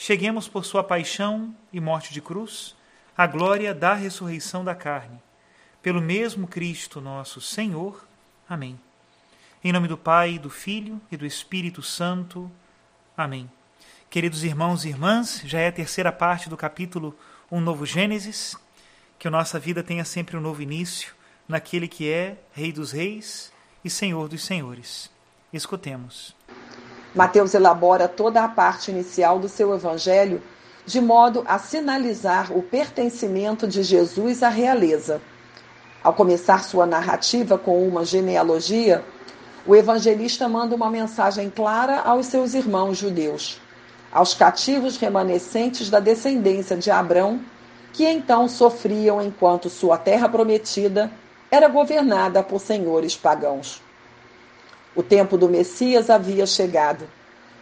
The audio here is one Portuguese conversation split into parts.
cheguemos por sua paixão e morte de cruz à glória da ressurreição da carne. Pelo mesmo Cristo nosso Senhor. Amém. Em nome do Pai, do Filho e do Espírito Santo. Amém. Queridos irmãos e irmãs, já é a terceira parte do capítulo Um Novo Gênesis. Que a nossa vida tenha sempre um novo início naquele que é Rei dos Reis e Senhor dos Senhores. Escutemos. Mateus elabora toda a parte inicial do seu evangelho de modo a sinalizar o pertencimento de Jesus à realeza. Ao começar sua narrativa com uma genealogia, o evangelista manda uma mensagem clara aos seus irmãos judeus, aos cativos remanescentes da descendência de Abrão, que então sofriam enquanto sua terra prometida era governada por senhores pagãos. O tempo do Messias havia chegado.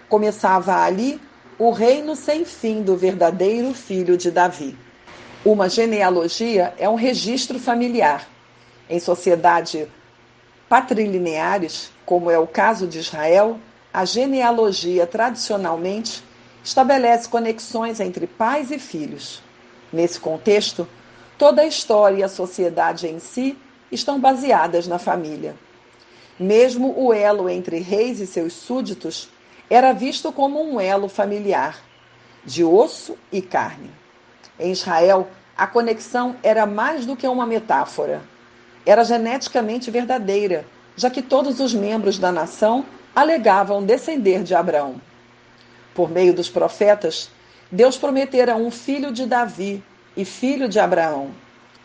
Começava ali o reino sem fim do verdadeiro filho de Davi. Uma genealogia é um registro familiar. Em sociedade patrilineares, como é o caso de Israel, a genealogia tradicionalmente estabelece conexões entre pais e filhos. Nesse contexto, toda a história e a sociedade em si estão baseadas na família. Mesmo o elo entre reis e seus súditos era visto como um elo familiar, de osso e carne. Em Israel, a conexão era mais do que uma metáfora. Era geneticamente verdadeira, já que todos os membros da nação alegavam descender de Abraão. Por meio dos profetas, Deus prometera um filho de Davi e filho de Abraão.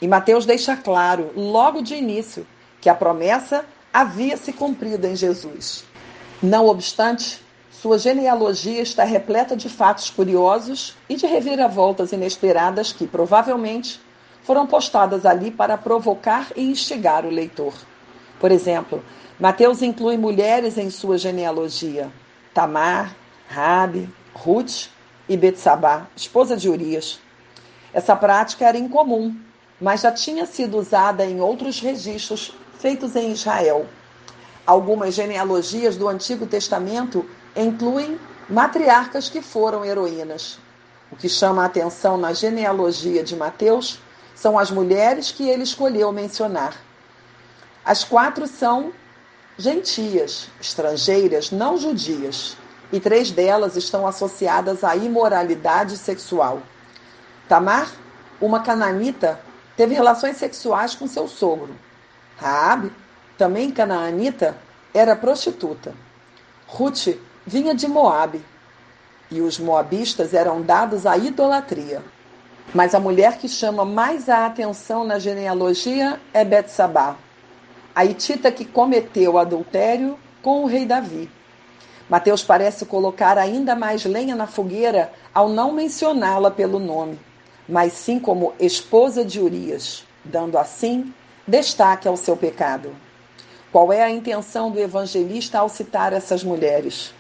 E Mateus deixa claro, logo de início, que a promessa havia se cumprido em Jesus. Não obstante, sua genealogia está repleta de fatos curiosos e de reviravoltas inesperadas que, provavelmente, foram postadas ali para provocar e instigar o leitor. Por exemplo, Mateus inclui mulheres em sua genealogia: Tamar, Rabi, Ruth e Betsabá, esposa de Urias. Essa prática era incomum, mas já tinha sido usada em outros registros feitos em Israel. Algumas genealogias do Antigo Testamento incluem matriarcas que foram heroínas. O que chama a atenção na genealogia de Mateus são as mulheres que ele escolheu mencionar. As quatro são gentias, estrangeiras, não judias, e três delas estão associadas à imoralidade sexual. Tamar, uma cananita, teve relações sexuais com seu sogro. Raabe, também canaanita, era prostituta. Ruth vinha de Moabe, e os moabistas eram dados à idolatria. Mas a mulher que chama mais a atenção na genealogia é Betsabá, a hitita que cometeu adultério com o rei Davi. Mateus parece colocar ainda mais lenha na fogueira ao não mencioná-la pelo nome, mas sim como esposa de Urias, dando assim destaque ao seu pecado. Qual é a intenção do evangelista ao citar essas mulheres?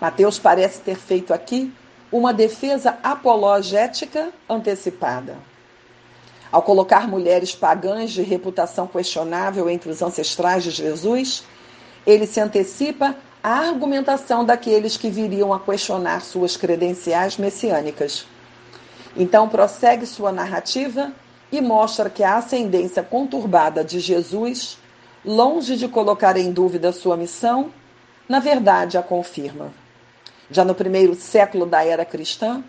Mateus parece ter feito aqui uma defesa apologética antecipada. Ao colocar mulheres pagãs de reputação questionável entre os ancestrais de Jesus, ele se antecipa à argumentação daqueles que viriam a questionar suas credenciais messiânicas. Então prossegue sua narrativa e mostra que a ascendência conturbada de Jesus, longe de colocar em dúvida sua missão, na verdade a confirma. Já no primeiro século da era cristã,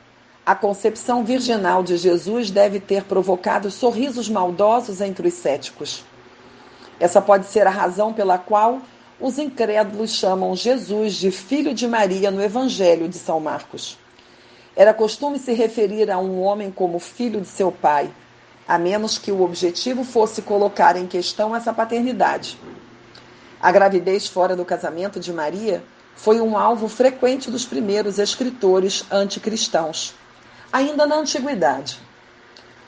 a concepção virginal de Jesus deve ter provocado sorrisos maldosos entre os céticos. Essa pode ser a razão pela qual os incrédulos chamam Jesus de filho de Maria no Evangelho de São Marcos. Era costume se referir a um homem como filho de seu pai, a menos que o objetivo fosse colocar em questão essa paternidade. A gravidez fora do casamento de Maria foi um alvo frequente dos primeiros escritores anticristãos, ainda na antiguidade.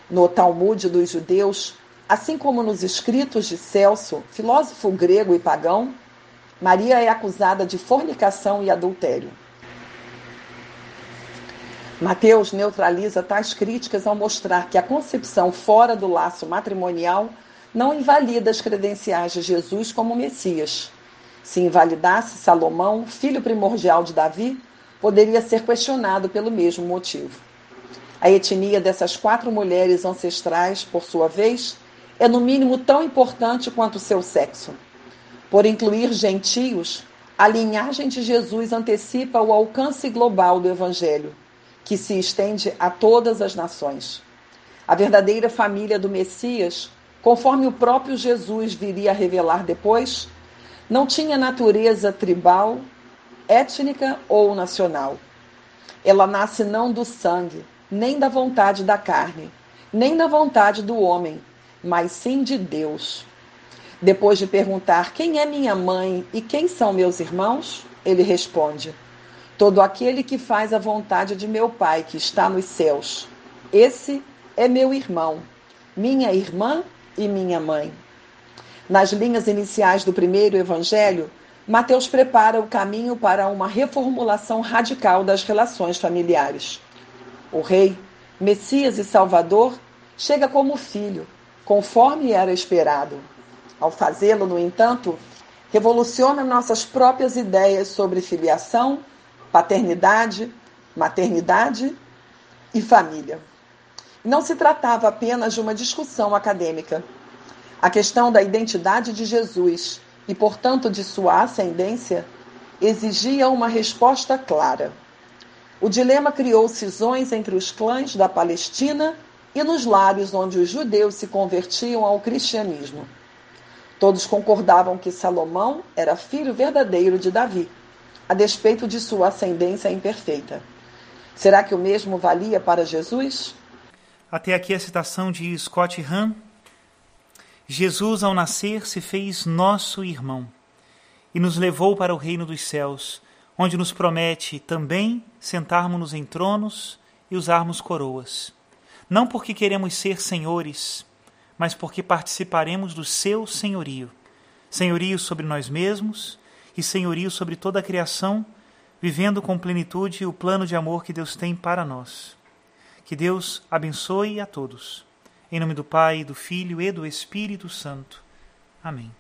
No Talmud dos judeus, assim como nos escritos de Celso, filósofo grego e pagão, Maria é acusada de fornicação e adultério. Mateus neutraliza tais críticas ao mostrar que a concepção fora do laço matrimonial não invalida as credenciais de Jesus como Messias. Se invalidasse Salomão, filho primordial de Davi, poderia ser questionado pelo mesmo motivo. A etnia dessas quatro mulheres ancestrais, por sua vez, é no mínimo tão importante quanto seu sexo. Por incluir gentios, a linhagem de Jesus antecipa o alcance global do Evangelho, que se estende a todas as nações. A verdadeira família do Messias, conforme o próprio Jesus viria a revelar depois, não tinha natureza tribal, étnica ou nacional. Ela nasce não do sangue, nem da vontade da carne, nem da vontade do homem, mas sim de Deus. Depois de perguntar quem é minha mãe e quem são meus irmãos, ele responde: Todo aquele que faz a vontade de meu Pai que está nos céus. Esse é meu irmão, minha irmã e minha mãe. Nas linhas iniciais do primeiro evangelho, Mateus prepara o caminho para uma reformulação radical das relações familiares. O rei, Messias e Salvador, chega como filho, conforme era esperado. Ao fazê-lo, no entanto, revoluciona nossas próprias ideias sobre filiação, paternidade, maternidade e família. Não se tratava apenas de uma discussão acadêmica. A questão da identidade de Jesus e, portanto, de sua ascendência exigia uma resposta clara. O dilema criou cisões entre os clãs da Palestina e nos lares onde os judeus se convertiam ao cristianismo. Todos concordavam que Salomão era filho verdadeiro de Davi, a despeito de sua ascendência imperfeita. Será que o mesmo valia para Jesus? Até aqui a citação de Scott Hahn. Jesus, ao nascer, se fez nosso irmão e nos levou para o reino dos céus, onde nos promete também sentarmos-nos em tronos e usarmos coroas. Não porque queremos ser senhores, mas porque participaremos do seu senhorio senhorio sobre nós mesmos e senhorio sobre toda a criação, vivendo com plenitude o plano de amor que Deus tem para nós. Que Deus abençoe a todos. Em nome do Pai, do Filho e do Espírito Santo. Amém.